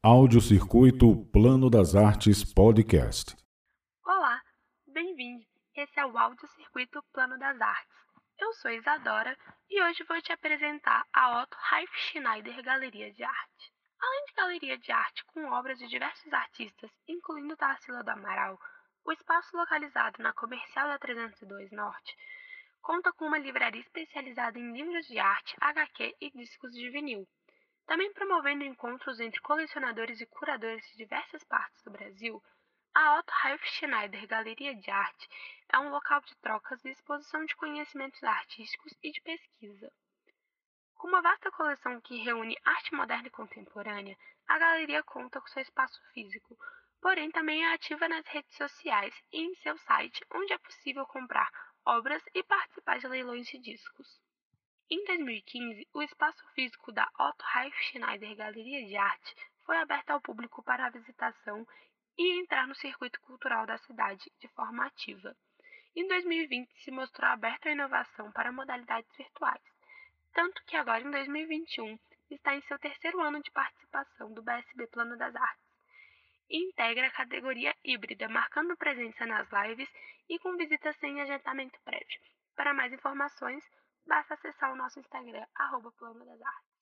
Audiocircuito Plano das Artes Podcast. Olá, bem-vindo. Esse é o Audiocircuito Plano das Artes. Eu sou Isadora e hoje vou te apresentar a Otto Reif Schneider Galeria de Arte. Além de galeria de arte com obras de diversos artistas, incluindo Tarsila do Amaral, o espaço localizado na Comercial da 302 Norte conta com uma livraria especializada em livros de arte, HQ e discos de vinil também promovendo encontros entre colecionadores e curadores de diversas partes do Brasil, a Otto Ralf Schneider Galeria de Arte é um local de trocas e exposição de conhecimentos artísticos e de pesquisa. Com uma vasta coleção que reúne arte moderna e contemporânea, a galeria conta com seu espaço físico, porém também é ativa nas redes sociais e em seu site, onde é possível comprar obras e participar de leilões de discos. Em 2015, o espaço físico da Otto Reif Schneider Galeria de Arte foi aberto ao público para a visitação e entrar no circuito cultural da cidade de forma ativa. Em 2020, se mostrou aberto à inovação para modalidades virtuais, tanto que agora, em 2021, está em seu terceiro ano de participação do BSB Plano das Artes e integra a categoria híbrida, marcando presença nas lives e com visitas sem agendamento prévio. Para mais informações, basta acessar o nosso Instagram, arroba Plano das Artes.